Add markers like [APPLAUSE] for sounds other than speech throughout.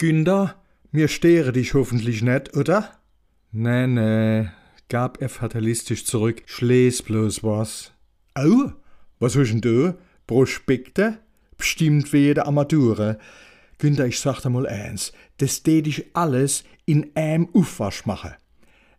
Günther, mir stehre dich hoffentlich nicht, oder? Nee, nee, gab er fatalistisch zurück. Schles bloß was. Au, was hast denn du? Prospekte? Bestimmt wie jede Armature. Günther, ich sag dir mal eins, das tät ich alles in einem Aufwasch machen.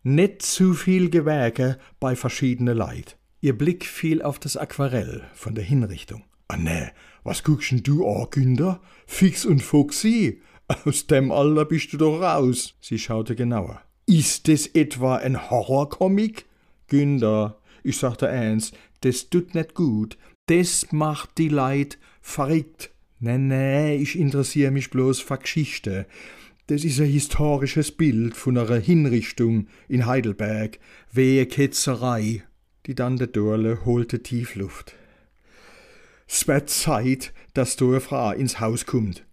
Nicht zu viel Gewerke bei verschiedene Leid. Ihr Blick fiel auf das Aquarell von der Hinrichtung. Ah ne, was guckst denn du an, Günther? Fix und Foxy? Aus dem Alter bist du doch raus. Sie schaute genauer. Ist das etwa ein Horrorcomic? Günther, ich sagte eins, das tut nicht gut. Das macht die Leid verrückt. Nee, nee, ich interessiere mich bloß für Geschichte. Das ist ein historisches Bild von einer Hinrichtung in Heidelberg, wehe Ketzerei. Die Tante Dorle holte tief Luft. Es wird Zeit, dass du eine Frau ins Haus kommt.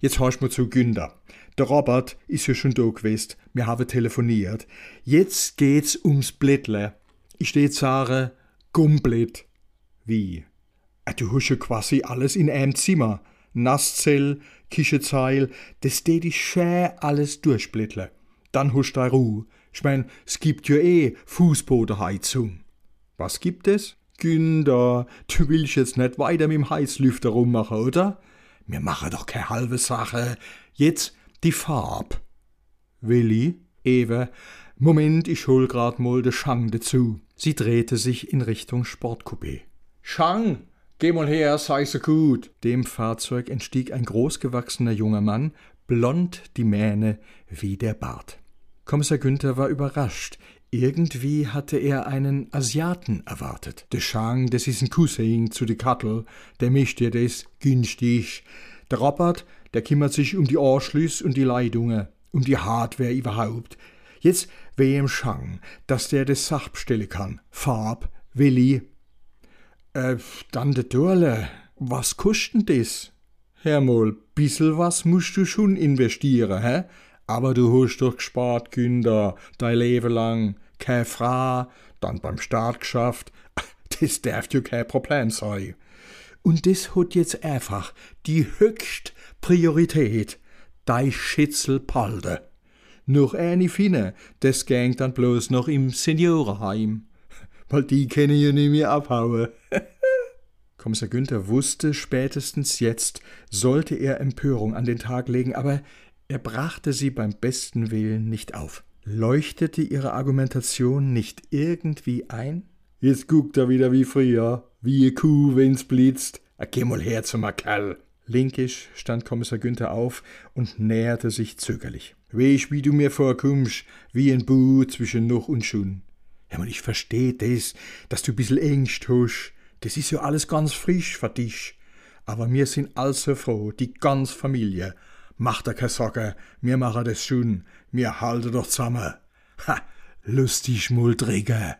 Jetzt hörst mir zu, Günther. Der Robert ist ja schon da gewesen. Wir haben telefoniert. Jetzt geht's ums Blättle. Ich steh sagen, komplett. Wie? Ah, Du hast ja quasi alles in einem Zimmer. Nasszell, Kischezeil, das tät ich schön alles durchblättle. Dann hast du Ruhe. Ich mein, es gibt ja eh Fußbodenheizung. Was gibt es? Günther, du willst jetzt nicht weiter mit dem Heißlüfter rummachen, oder? Wir machen doch keine halbe Sache. Jetzt die Farb. Willi, Ewe, Moment, ich hol grad mal de Schang dazu. Sie drehte sich in Richtung Sportcoupé. Schang, geh mal her, sei so gut. Dem Fahrzeug entstieg ein großgewachsener junger Mann, blond die Mähne wie der Bart. Kommissar Günther war überrascht. Irgendwie hatte er einen Asiaten erwartet. De Schang, das ist ein Cousin zu de Kattel, der mischt das günstig. Der Robert, der kümmert sich um die Anschlüsse und die Leitungen, um die Hardware überhaupt. Jetzt weh im Schang, dass der das Sach bestellen kann. Farb, Willi. Äh, dann de Dorle. Was kostet das? Hermol, bissel was musst du schon investieren, hä? Aber du hast doch gespart, Günther, dein Leben lang. Keine Frau, dann beim Staat geschafft. [LAUGHS] Das darf ja kein Problem sein. Und das hat jetzt einfach die höchste Priorität. Dei Schitzel Palde. Noch eine Finne, das gang dann bloß noch im Seniorenheim. Weil die können ja nicht mehr abhauen. [LAUGHS] Kommissar Günther wusste, spätestens jetzt sollte er Empörung an den Tag legen, aber er brachte sie beim besten Willen nicht auf. Leuchtete ihre Argumentation nicht irgendwie ein? Jetzt guckt er wieder wie früher, wie eine Kuh, wenn's blitzt. Ah, Geh mal her zum Kerl. Linkisch stand Kommissar Günther auf und näherte sich zögerlich. Weich, wie du mir vorkommst, wie ein Bu zwischen noch und schon. Ja, man, ich versteh das, dass du bissel Ängst hast. Das ist ja alles ganz frisch für dich. Aber wir sind also froh, die ganz Familie. Mach dir keine Sorge, wir machen das schon. Wir halten doch zusammen. Ha, lustig, Muldrige.